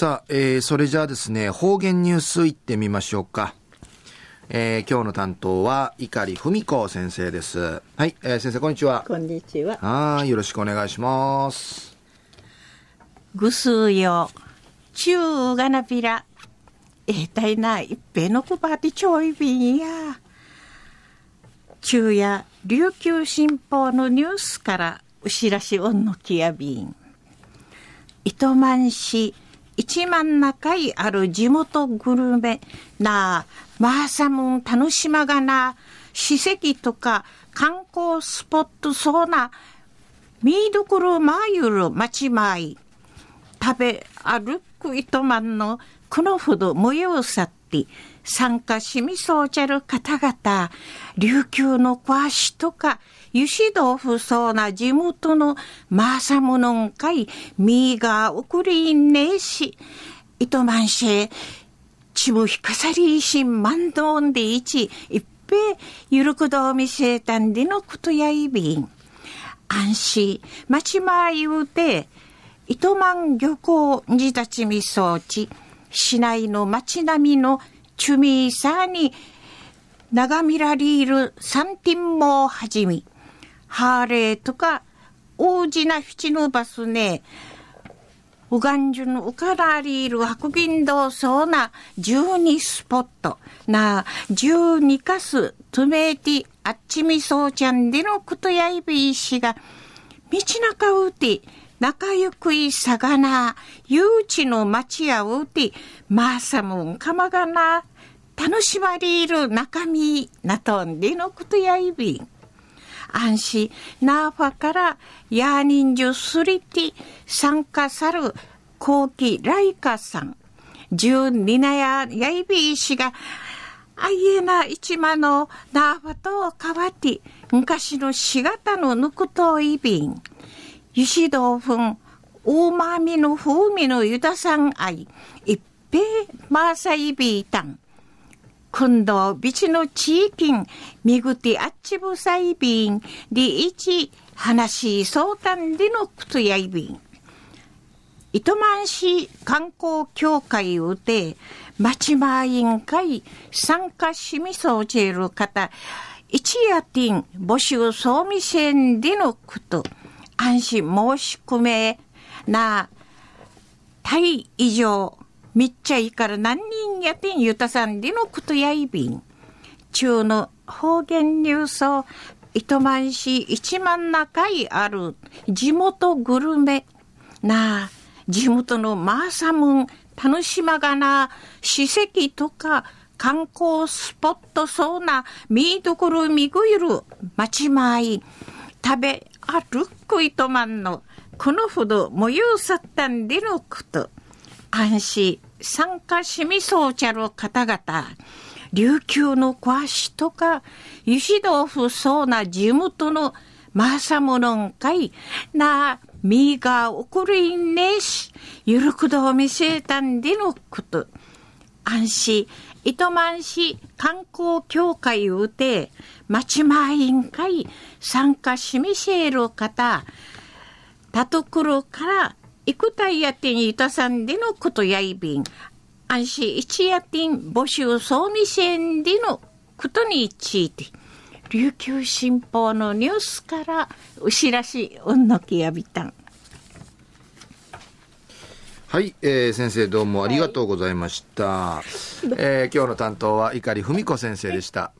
さあ、えー、それじゃあですね、方言ニュースいってみましょうか。えー、今日の担当は、碇文子先生です。はい、えー、先生、こんにちは。こんにちは。はい、よろしくお願いします。ぐすうよ、ちゅうがなびら、えー、たいな、いっぺのくばてちょいびんや。昼夜、琉球新報のニュースから、うしらしおんのきやびん。糸満市、一万中いある地元グルメな、マーサムン楽しまがな、史跡とか観光スポットそうな、見どころまゆる町前、食べ歩く糸満のこのほど模様さって、参加しみそうちゃる方々、琉球の詳しとか、油脂豆腐そうな地元のマーサムノンかい、ミーガーウクリーンネーシ、糸満市ちぶひかさりいしんまんどんでいち、いっぺゆるくどうみせたんでのことやいびん。安心、まちまいうて、糸満漁港にたちみそうち、市内の町並みのチュミーサーに、長見らりいるサンティンもはじみ、ハーレーとか、大事なフチのバスね、ウガンジュのウカラリール白銀道そうな12スポット。な12カストゥメーティあっちみそうちゃんでのことやいびいしが道中うて仲良くいさがな誘致の町やうてまーさむんかまがな楽しまれる中身なとんでのことやいびん。安心ナーファからヤーニンジュスリティ参加さる後期ライカさん、十二ナやヤイビー氏が、あいえな一間のナーファと変わって、昔のしがたのぬくといびん、油脂豆腐、大まみの風味のゆださん愛、一平マーサイビータン、今度、ビチの地域、みぐてあっちぶさいびん、りいち、話し相談でのくとやいびん。糸満市観光協会うて、町前委員会参加しみそうちる方、一夜ティン募集総務線でのこと、安心申し込めな、対以上、みっちゃいから何人やてんゆたさんでのことやいびん。中の方言ニュースを糸満市一万中いある地元グルメなあ、地元のマーサムン、楽しまがな、史跡とか観光スポットそうな、見どころみぐゆる、町前、食べ歩くいとまんの、このほど模様さったんでのこと。安心、参加しみそうちゃる方々、琉球の詳しとか、油脂豆腐そうな地元のマーサムノンかいな、みが送りねし、ゆるくどを見せたんでのこと。安心、糸満市観光協会をうて、町前委員会参加しみせる方、たとくるから行くたいやてにいたさんでのことやいびん、安心一夜てん募集総味せんでのことについて、琉球新報のニュースからうしらしうんのきやびたん。はい、えー、先生どうもありがとうございました、はい、えー、今日の担当は碇文子先生でした、